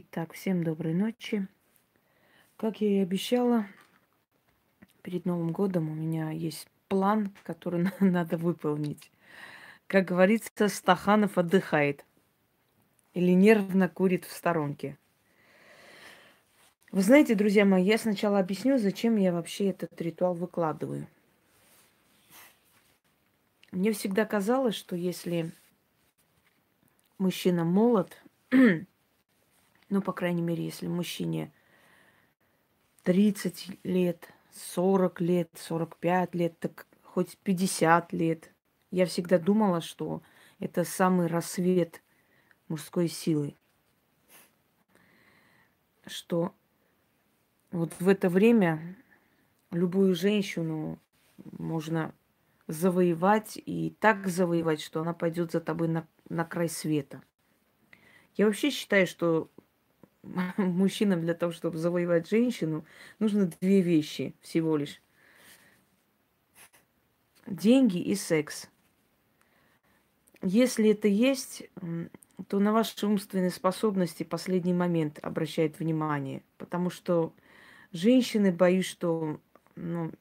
Итак, всем доброй ночи. Как я и обещала, перед Новым годом у меня есть план, который надо выполнить. Как говорится, Стаханов отдыхает или нервно курит в сторонке. Вы знаете, друзья мои, я сначала объясню, зачем я вообще этот ритуал выкладываю. Мне всегда казалось, что если мужчина молод, ну, по крайней мере, если мужчине 30 лет, 40 лет, 45 лет, так хоть 50 лет, я всегда думала, что это самый рассвет мужской силы. Что вот в это время любую женщину можно завоевать и так завоевать, что она пойдет за тобой на, на край света. Я вообще считаю, что мужчинам для того, чтобы завоевать женщину, нужно две вещи всего лишь. Деньги и секс. Если это есть, то на ваши умственные способности последний момент обращает внимание. Потому что женщины, боюсь, что ну,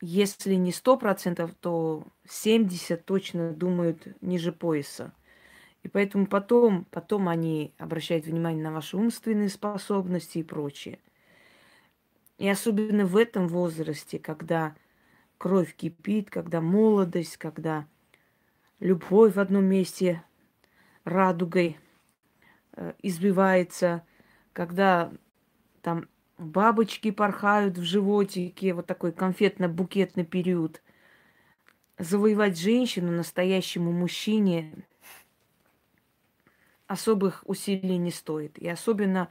если не сто процентов, то 70 точно думают ниже пояса. И поэтому потом, потом они обращают внимание на ваши умственные способности и прочее. И особенно в этом возрасте, когда кровь кипит, когда молодость, когда любовь в одном месте радугой э, избивается, когда там бабочки порхают в животике, вот такой конфетно-букетный период. Завоевать женщину настоящему мужчине особых усилий не стоит. И особенно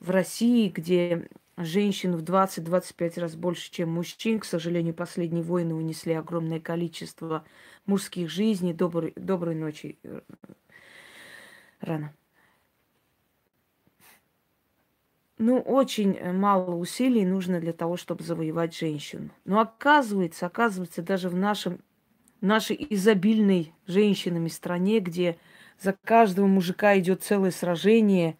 в России, где женщин в 20-25 раз больше, чем мужчин. К сожалению, последние войны унесли огромное количество мужских жизней. Доброй, доброй ночи. Э, рано. Ну, очень мало усилий нужно для того, чтобы завоевать женщину. Но оказывается, оказывается, даже в нашем, нашей изобильной женщинами стране, где за каждого мужика идет целое сражение.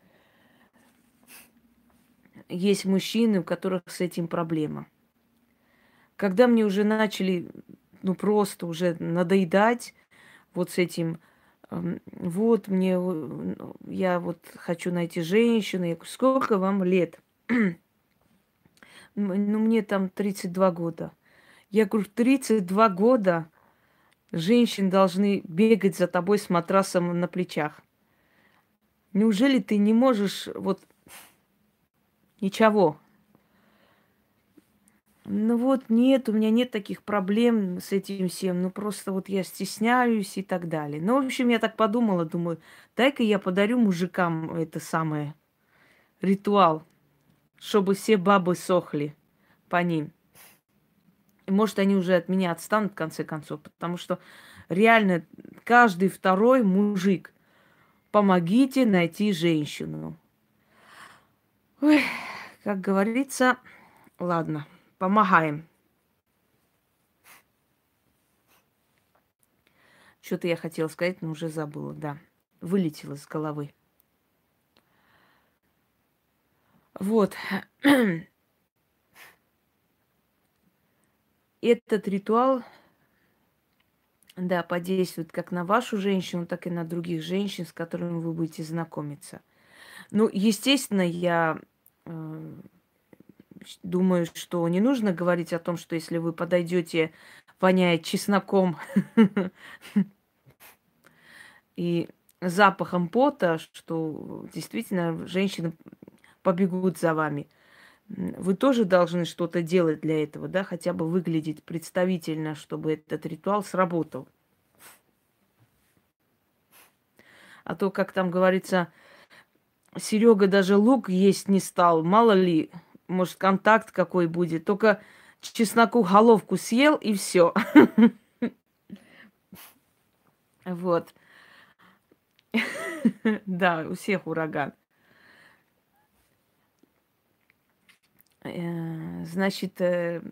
Есть мужчины, у которых с этим проблема. Когда мне уже начали, ну просто уже надоедать вот с этим, эм, вот мне, я вот хочу найти женщину, я говорю, сколько вам лет? ну, мне там 32 года. Я говорю, 32 года женщин должны бегать за тобой с матрасом на плечах. Неужели ты не можешь вот ничего? Ну вот нет, у меня нет таких проблем с этим всем. Ну просто вот я стесняюсь и так далее. Ну, в общем, я так подумала, думаю, дай-ка я подарю мужикам это самое ритуал, чтобы все бабы сохли по ним. Может, они уже от меня отстанут в конце концов, потому что реально каждый второй мужик, помогите найти женщину. Ой, как говорится, ладно, помогаем. Что-то я хотела сказать, но уже забыла, да. Вылетело с головы. Вот. этот ритуал, да, подействует как на вашу женщину, так и на других женщин, с которыми вы будете знакомиться. Ну, естественно, я э, думаю, что не нужно говорить о том, что если вы подойдете, воняет чесноком и запахом пота, что действительно женщины побегут за вами вы тоже должны что-то делать для этого, да, хотя бы выглядеть представительно, чтобы этот ритуал сработал. А то, как там говорится, Серега даже лук есть не стал. Мало ли, может, контакт какой будет. Только чесноку головку съел и все. Вот. Да, у всех ураган. Значит, э,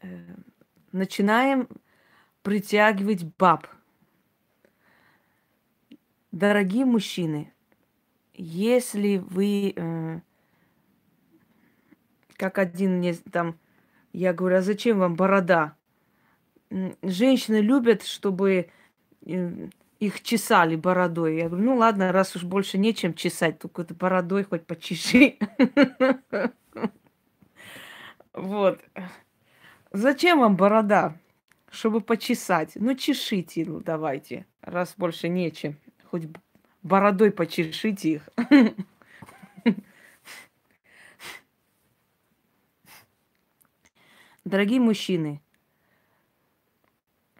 э, начинаем притягивать баб. Дорогие мужчины, если вы, э, как один мне там, я говорю, а зачем вам борода? Женщины любят, чтобы э, их чесали бородой. Я говорю, ну ладно, раз уж больше нечем чесать, то какой-то бородой хоть почеши. Вот. Зачем вам борода? Чтобы почесать. Ну, чешите, ну, давайте, раз больше нечем. Хоть бородой почешите их. Дорогие мужчины,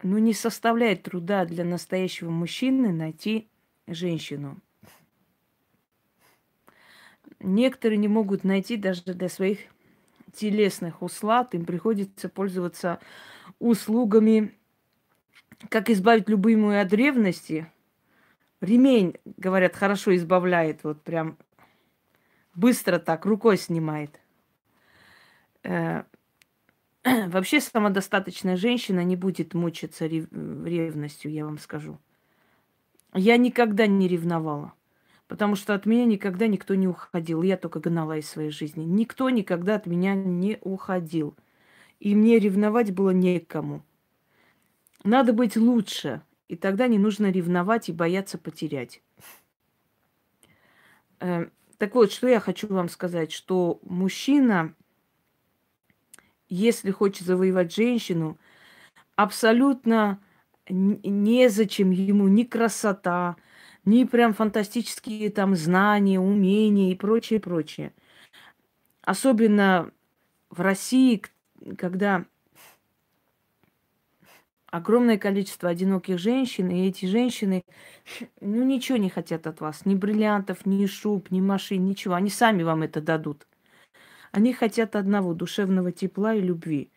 ну не составляет труда для настоящего мужчины найти женщину. Некоторые не могут найти даже для своих телесных услад, им приходится пользоваться услугами, как избавить любимую от ревности. Ремень, говорят, хорошо избавляет, вот прям быстро так, рукой снимает. Э, вообще самодостаточная женщина не будет мучиться ревностью, я вам скажу. Я никогда не ревновала. Потому что от меня никогда никто не уходил. Я только гнала из своей жизни. Никто никогда от меня не уходил. И мне ревновать было некому. Надо быть лучше. И тогда не нужно ревновать и бояться потерять. Э, так вот, что я хочу вам сказать, что мужчина, если хочет завоевать женщину, абсолютно незачем ему ни красота, ни прям фантастические там знания, умения и прочее, прочее. Особенно в России, когда огромное количество одиноких женщин, и эти женщины, ну, ничего не хотят от вас. Ни бриллиантов, ни шуб, ни машин, ничего. Они сами вам это дадут. Они хотят одного, душевного тепла и любви.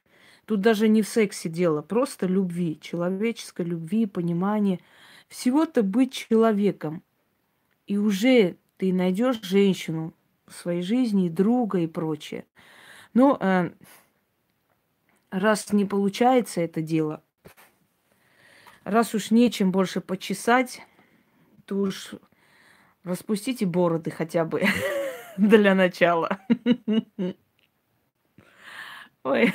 Тут даже не в сексе дело, просто любви, человеческой любви, понимания – всего-то быть человеком. И уже ты найдешь женщину в своей жизни, друга и прочее. Но э, раз не получается это дело, раз уж нечем больше почесать, то уж распустите бороды хотя бы для начала. Ой.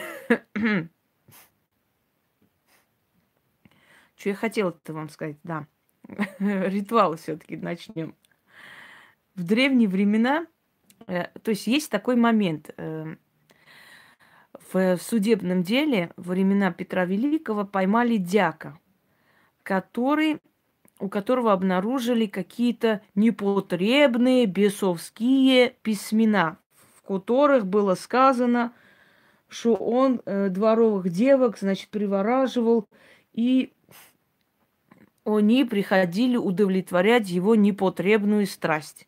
Что я хотела-то вам сказать, да. Ритуал все-таки начнем. В древние времена, э, то есть есть такой момент. Э, в судебном деле во времена Петра Великого поймали дяка, который, у которого обнаружили какие-то непотребные бесовские письмена, в которых было сказано, что он э, дворовых девок, значит, привораживал и они приходили удовлетворять его непотребную страсть.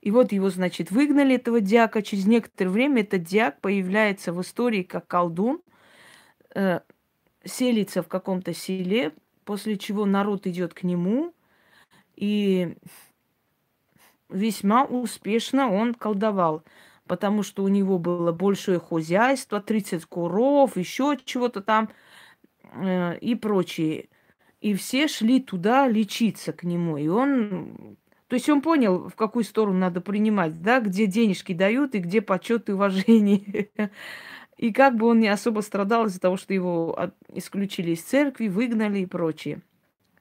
И вот его, значит, выгнали, этого дьяка. Через некоторое время этот дьяк появляется в истории как колдун, э, селится в каком-то селе, после чего народ идет к нему, и весьма успешно он колдовал, потому что у него было большое хозяйство, 30 куров, еще чего-то там э, и прочее. И все шли туда лечиться к нему. И он... То есть он понял, в какую сторону надо принимать, да, где денежки дают и где почет и уважение. И как бы он не особо страдал из-за того, что его исключили из церкви, выгнали и прочее.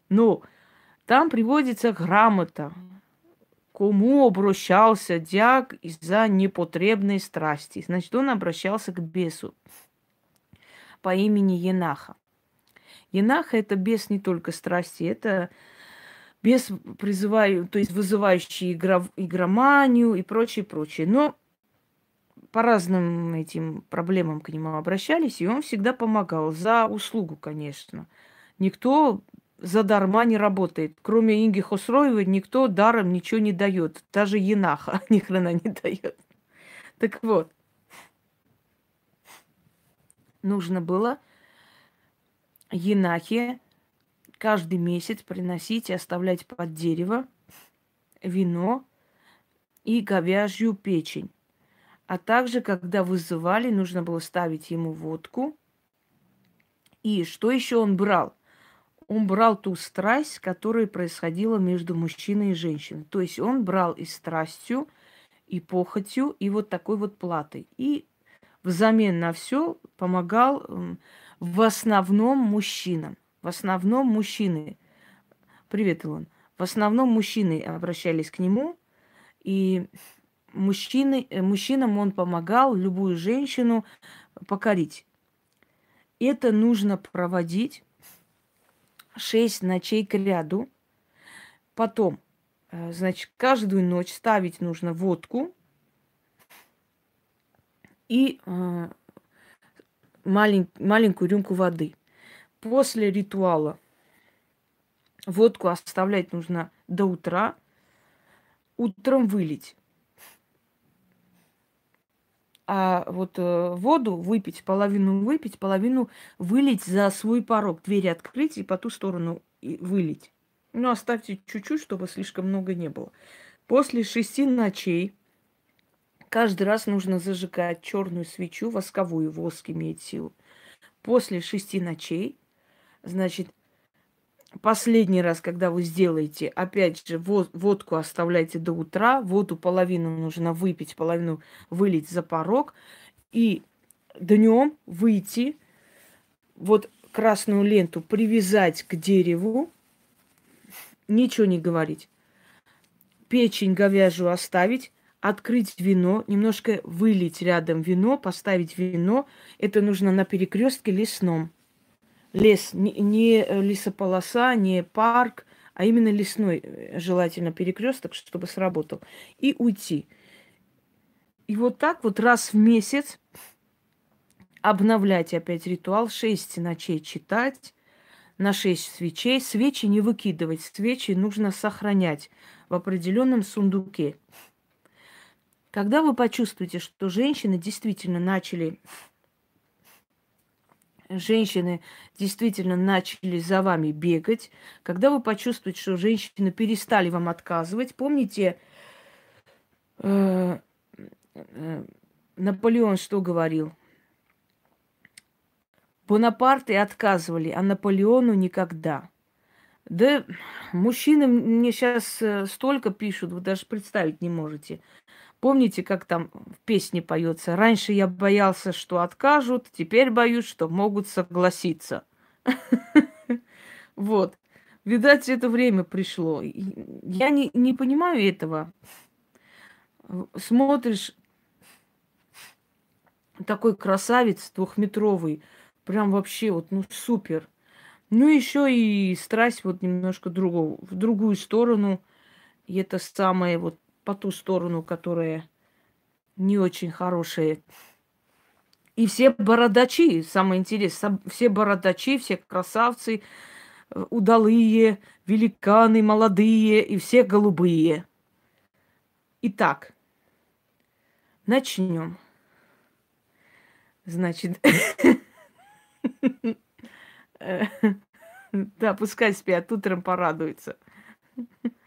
Но там приводится грамота, кому обращался дьяк из-за непотребной страсти. Значит, он обращался к бесу по имени Енаха. Енаха – это бес не только страсти, это бес, призываю, то есть вызывающий игра, игроманию и прочее, прочее. Но по разным этим проблемам к нему обращались, и он всегда помогал. За услугу, конечно. Никто за дарма не работает. Кроме Инги Хосроевой никто даром ничего не дает. Даже Енаха ни хрена не дает. Так вот, нужно было Енахе каждый месяц приносить и оставлять под дерево вино и говяжью печень. А также, когда вызывали, нужно было ставить ему водку. И что еще он брал? он брал ту страсть, которая происходила между мужчиной и женщиной. То есть он брал и страстью, и похотью, и вот такой вот платой. И взамен на все помогал в основном мужчинам. В основном мужчины. Привет, Илон. В основном мужчины обращались к нему, и мужчины, э, мужчинам он помогал любую женщину покорить. Это нужно проводить шесть ночей к ряду. Потом, э, значит, каждую ночь ставить нужно водку и э, малень, маленькую рюмку воды. После ритуала водку оставлять нужно до утра, утром вылить. А вот э, воду выпить, половину выпить, половину вылить за свой порог. Двери открыть и по ту сторону вылить. Ну, оставьте чуть-чуть, чтобы слишком много не было. После шести ночей каждый раз нужно зажигать черную свечу, восковую, воск имеет силу. После шести ночей, значит, последний раз, когда вы сделаете, опять же, водку оставляйте до утра, воду половину нужно выпить, половину вылить за порог, и днем выйти, вот красную ленту привязать к дереву, ничего не говорить. Печень говяжью оставить, открыть вино, немножко вылить рядом вино, поставить вино. Это нужно на перекрестке лесном лес, не, не лесополоса, не парк, а именно лесной, э, желательно перекресток, чтобы сработал, и уйти. И вот так вот раз в месяц обновлять опять ритуал, шесть ночей читать, на шесть свечей. Свечи не выкидывать, свечи нужно сохранять в определенном сундуке. Когда вы почувствуете, что женщины действительно начали женщины действительно начали за вами бегать, когда вы почувствуете, что женщины перестали вам отказывать, помните, э, э, Наполеон что говорил? Бонапарты отказывали, а Наполеону никогда. Да, мужчины мне сейчас э, столько пишут, вы даже представить не можете. Помните, как там в песне поется? Раньше я боялся, что откажут, теперь боюсь, что могут согласиться. Вот. Видать, это время пришло. Я не, не понимаю этого. Смотришь, такой красавец двухметровый, прям вообще вот, ну, супер. Ну, еще и страсть вот немножко другого, в другую сторону. И это самое вот по ту сторону, которая не очень хорошая. И все бородачи, самое интересное, все бородачи, все красавцы, э, удалые, великаны, молодые и все голубые. Итак, начнем. Значит, да, пускай спят, утром порадуются.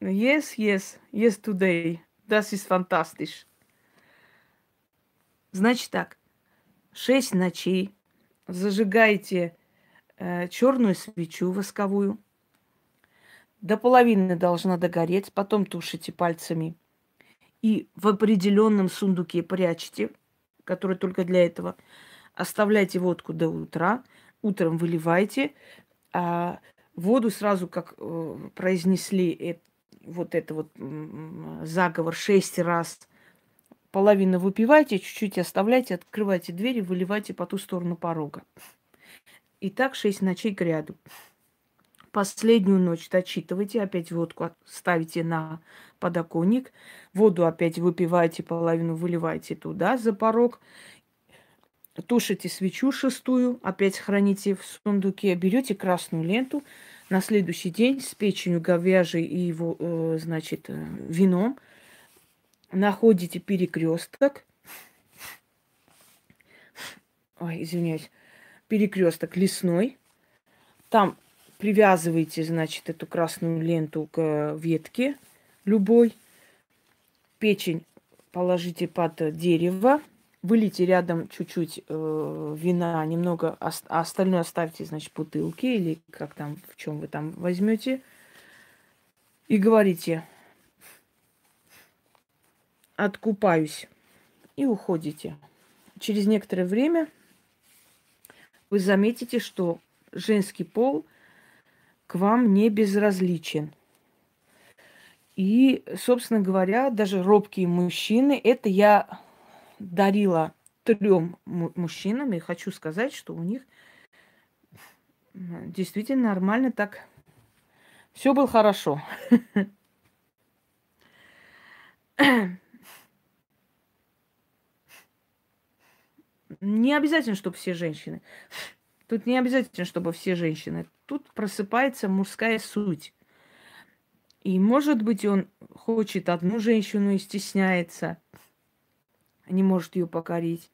yes, yes, yes today. Das ist fantastisch. Значит так, шесть ночей зажигайте э, черную свечу восковую. До половины должна догореть, потом тушите пальцами. И в определенном сундуке прячьте, который только для этого. Оставляйте водку до утра, утром выливайте, а воду сразу, как э, произнесли э, вот это вот заговор шесть раз, половину выпивайте, чуть-чуть оставляйте, открывайте двери, выливайте по ту сторону порога. И так шесть ночей к ряду. Последнюю ночь дочитывайте, опять водку ставите на подоконник, воду опять выпивайте, половину выливайте туда за порог тушите свечу шестую, опять храните в сундуке, берете красную ленту, на следующий день с печенью говяжьей и его, э, значит, э, вином находите перекресток. Ой, извиняюсь. Перекресток лесной. Там привязываете, значит, эту красную ленту к ветке любой. Печень положите под дерево, вылейте рядом чуть-чуть э, вина, немного, а остальное оставьте, значит, бутылки или как там, в чем вы там возьмете. И говорите, откупаюсь. И уходите. Через некоторое время вы заметите, что женский пол к вам не безразличен. И, собственно говоря, даже робкие мужчины, это я дарила трем мужчинам, и хочу сказать, что у них действительно нормально так все было хорошо. Не обязательно, чтобы все женщины. Тут не обязательно, чтобы все женщины. Тут просыпается мужская суть. И, может быть, он хочет одну женщину и стесняется, не может ее покорить.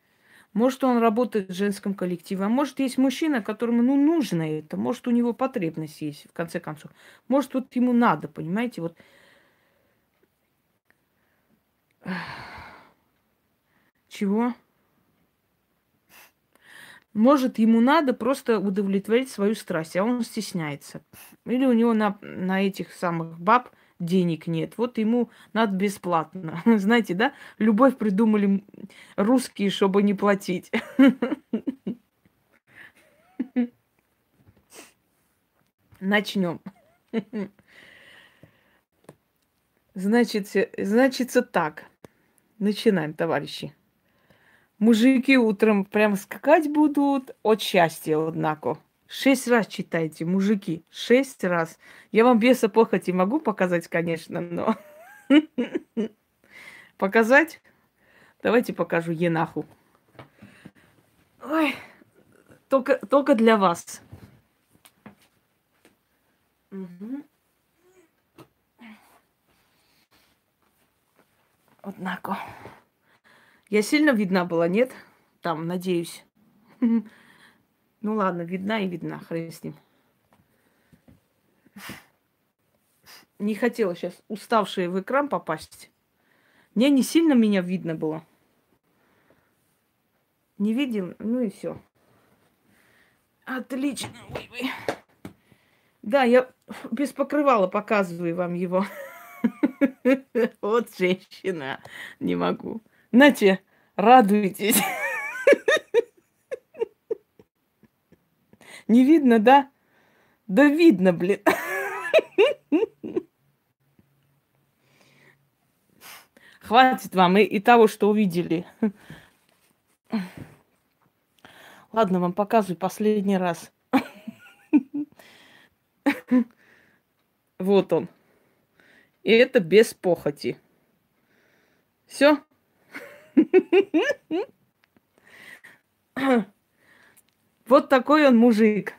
Может, он работает в женском коллективе, а может, есть мужчина, которому ну, нужно это, может, у него потребность есть, в конце концов. Может, вот ему надо, понимаете, вот. Чего? Может, ему надо просто удовлетворить свою страсть, а он стесняется. Или у него на, на этих самых баб денег нет. Вот ему надо бесплатно. Знаете, да? Любовь придумали русские, чтобы не платить. Начнем. Значит, значится так. Начинаем, товарищи. Мужики утром прям скакать будут от счастья, однако. Шесть раз читайте, мужики. Шесть раз. Я вам беса похоти могу показать, конечно, но... Показать? Давайте покажу Енаху. Ой, только, только для вас. Угу. Однако. Я сильно видна была, нет? Там, надеюсь. Ну ладно, видна и видна, хрен с ним. Не хотела сейчас уставшая в экран попасть. Не, не сильно меня видно было. Не видел, ну и все. Отлично. Ой, ой. Да, я без покрывала показываю вам его. Вот женщина. Не могу. Нате, радуйтесь. Не видно, да? Да видно, блин. Хватит вам и, и того, что увидели. Ладно, вам показываю последний раз. Вот он. И это без похоти. Все? Вот такой он мужик.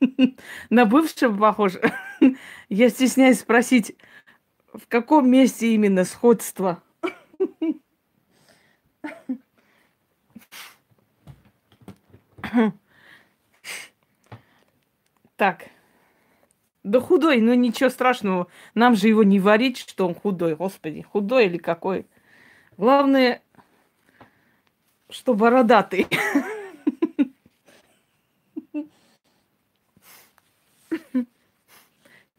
На бывшего похож. Я стесняюсь спросить, в каком месте именно сходство? Так. Да худой, ну ничего страшного. Нам же его не варить, что он худой. Господи, худой или какой. Главное, что бородатый.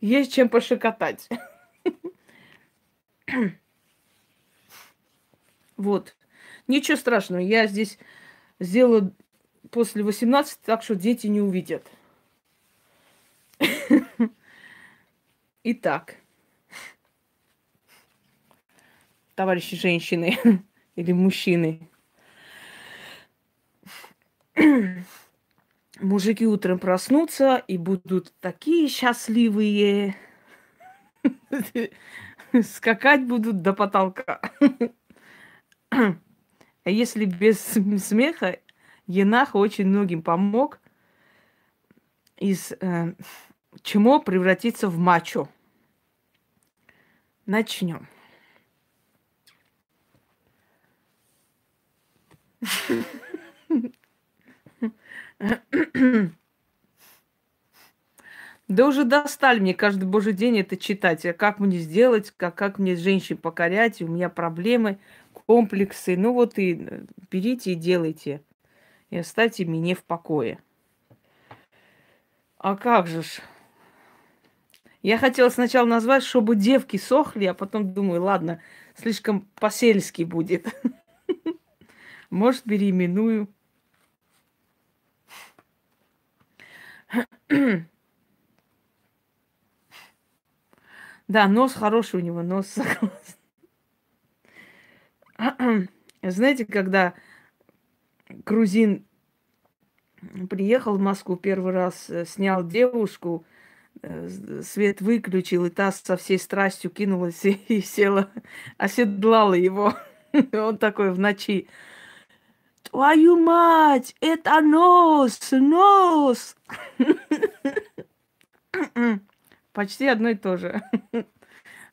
Есть чем пошикотать. Вот. Ничего страшного. Я здесь сделала после 18, так что дети не увидят. Итак, товарищи женщины или мужчины, мужики утром проснутся и будут такие счастливые, скакать будут до потолка. А если без смеха, Енах очень многим помог из э, чему превратиться в мачо. Начнем. Да уже достали мне каждый божий день это читать. А как мне сделать, как, как мне женщин покорять, у меня проблемы, комплексы. Ну вот и э, берите и делайте. И оставьте меня в покое. А как же ж? Я хотела сначала назвать, чтобы девки сохли, а потом думаю, ладно, слишком по-сельски будет. Может, переименую. Да, нос хороший у него, нос согласен. Знаете, когда грузин приехал в Москву первый раз, э, снял девушку, э, свет выключил, и та со всей страстью кинулась и села, оседлала его. Он такой в ночи. Твою мать, это нос, нос. Почти одно и то же.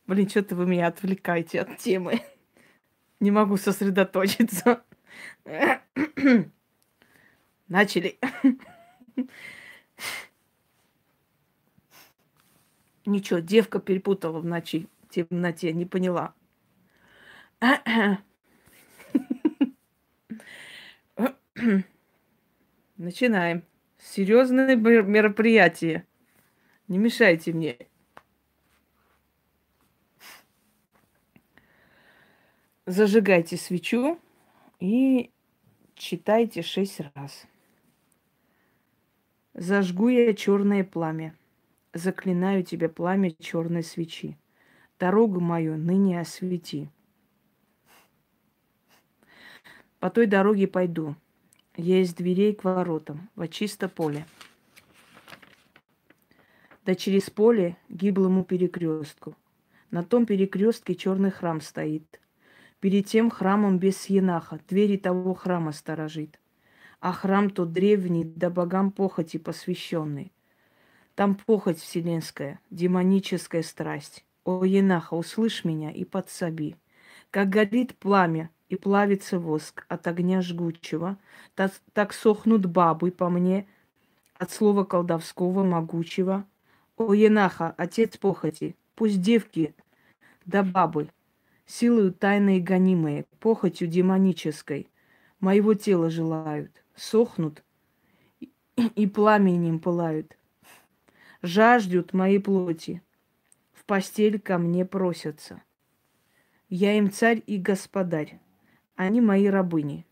Блин, что-то вы меня отвлекаете от темы. Не могу сосредоточиться. Начали. Ничего, девка перепутала в ночи, в темноте, не поняла. Начинаем. Серьезное мероприятие. Не мешайте мне. Зажигайте свечу и читайте шесть раз. Зажгу я черное пламя. Заклинаю тебя пламя черной свечи. Дорогу мою ныне освети. По той дороге пойду. Из дверей к воротам, во чисто поле. Да через поле гиблому перекрестку. На том перекрестке черный храм стоит. Перед тем храмом без енаха двери того храма сторожит. А храм тот древний, да богам похоти посвященный. Там похоть вселенская, демоническая страсть. О, енаха, услышь меня и подсоби. Как горит пламя, и плавится воск от огня жгучего, так, так сохнут бабы по мне от слова колдовского могучего. О, Енаха, отец похоти, пусть девки да бабы, силою тайной гонимые, похотью демонической, моего тела желают, сохнут и пламенем пылают, жаждут моей плоти, в постель ко мне просятся. Я им царь и господарь, они мои рабыни.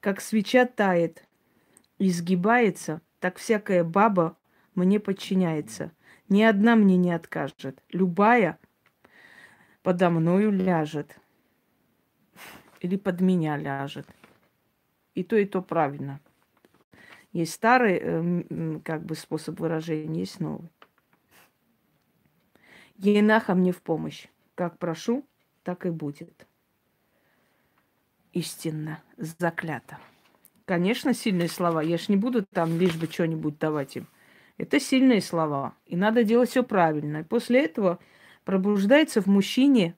Как свеча тает и сгибается, так всякая баба мне подчиняется. Ни одна мне не откажет. Любая подо мною ляжет. Или под меня ляжет. И то, и то правильно. Есть старый э, как бы способ выражения, есть новый. Енаха мне в помощь. Как прошу, так и будет истинно заклято. Конечно, сильные слова. Я ж не буду там лишь бы что-нибудь давать им. Это сильные слова. И надо делать все правильно. И после этого пробуждается в мужчине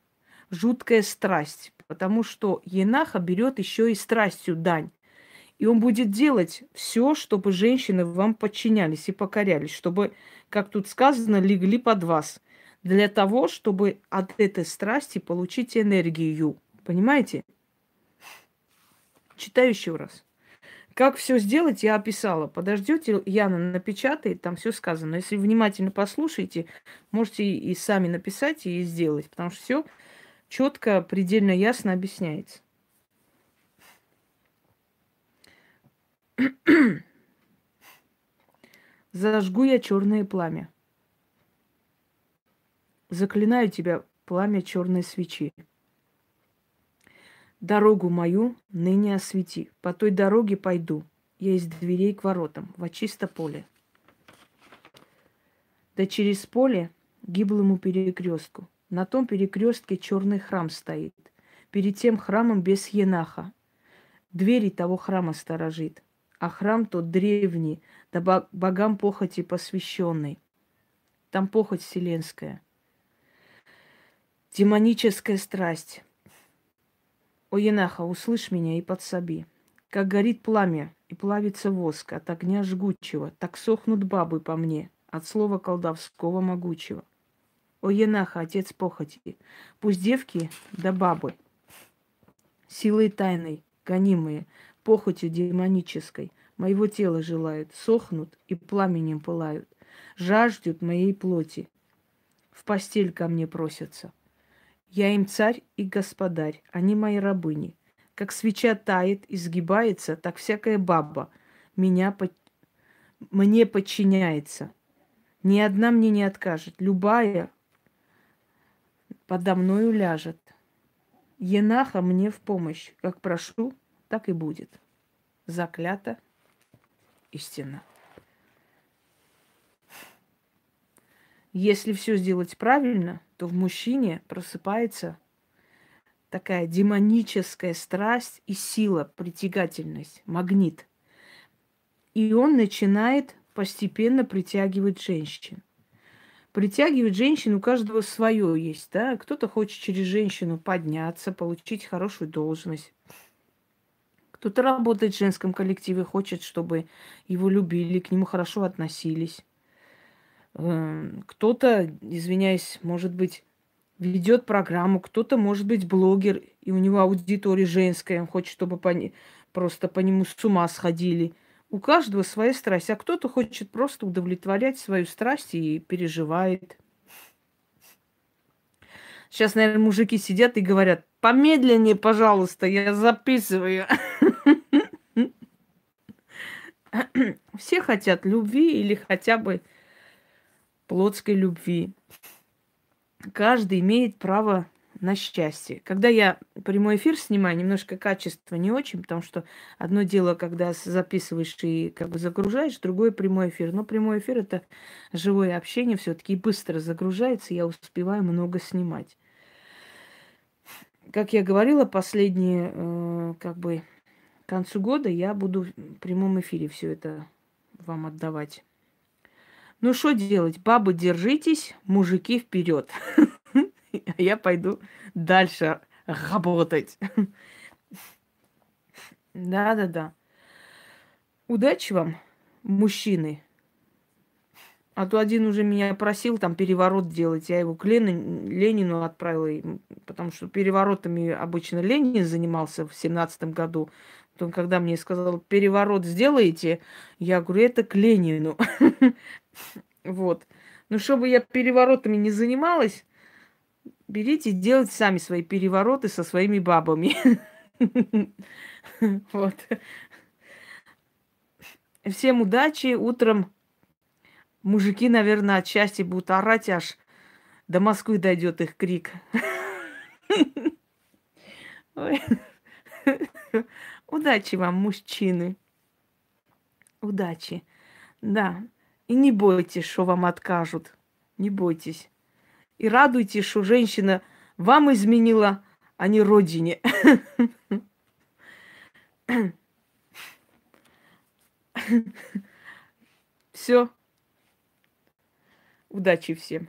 жуткая страсть. Потому что Енаха берет еще и страстью дань. И он будет делать все, чтобы женщины вам подчинялись и покорялись, чтобы, как тут сказано, легли под вас. Для того, чтобы от этой страсти получить энергию. Понимаете? Читаю еще раз. Как все сделать, я описала. Подождете, Яна напечатает, там все сказано. Если внимательно послушаете, можете и сами написать и сделать, потому что все четко, предельно ясно объясняется. Зажгу я черное пламя. Заклинаю тебя пламя черной свечи. Дорогу мою ныне освети. По той дороге пойду. Я из дверей к воротам, во чисто поле. Да через поле гиблому перекрестку. На том перекрестке черный храм стоит. Перед тем храмом без енаха. Двери того храма сторожит. А храм тот древний, да богам похоти посвященный. Там похоть вселенская. Демоническая страсть о, Енаха, услышь меня и подсоби. Как горит пламя и плавится воск от огня жгучего, так сохнут бабы по мне от слова колдовского могучего. О, Енаха, отец похоти, пусть девки да бабы Силой тайной, гонимые, похотью демонической, моего тела желают, сохнут и пламенем пылают, жаждут моей плоти, в постель ко мне просятся. Я им царь и господарь, они мои рабыни. Как свеча тает и сгибается, так всякая баба меня под... мне подчиняется. Ни одна мне не откажет, любая подо мною ляжет. Енаха мне в помощь. Как прошу, так и будет. Заклято истина. Если все сделать правильно, то в мужчине просыпается такая демоническая страсть и сила, притягательность, магнит. И он начинает постепенно притягивать женщин. Притягивать женщин у каждого свое есть, да. Кто-то хочет через женщину подняться, получить хорошую должность. Кто-то работает в женском коллективе, хочет, чтобы его любили, к нему хорошо относились. Эм, кто-то, извиняюсь, может быть, ведет программу, кто-то, может быть, блогер, и у него аудитория женская, он хочет, чтобы по не... просто по нему с ума сходили. У каждого своя страсть, а кто-то хочет просто удовлетворять свою страсть и переживает. Сейчас, наверное, мужики сидят и говорят, помедленнее, пожалуйста, я записываю. Все хотят любви или хотя бы плотской любви. Каждый имеет право на счастье. Когда я прямой эфир снимаю, немножко качество не очень, потому что одно дело, когда записываешь и как бы загружаешь, другое прямой эфир. Но прямой эфир это живое общение все-таки быстро загружается, я успеваю много снимать. Как я говорила, последние, э, как бы, к концу года я буду в прямом эфире все это вам отдавать. Ну что делать? Бабы, держитесь, мужики вперед. Я пойду дальше работать. Да-да-да. Удачи вам, мужчины. А то один уже меня просил там переворот делать. Я его к Ленину, Ленину отправила, потому что переворотами обычно Ленин занимался в семнадцатом году. То, когда мне сказал, переворот сделаете, я говорю, это к Ленину. Вот. Ну, чтобы я переворотами не занималась, берите, делайте сами свои перевороты со своими бабами. Вот. Всем удачи. Утром мужики, наверное, от счастья будут орать, аж до Москвы дойдет их крик. Удачи вам, мужчины. Удачи. Да. И не бойтесь, что вам откажут. Не бойтесь. И радуйтесь, что женщина вам изменила, а не родине. Все. Удачи всем.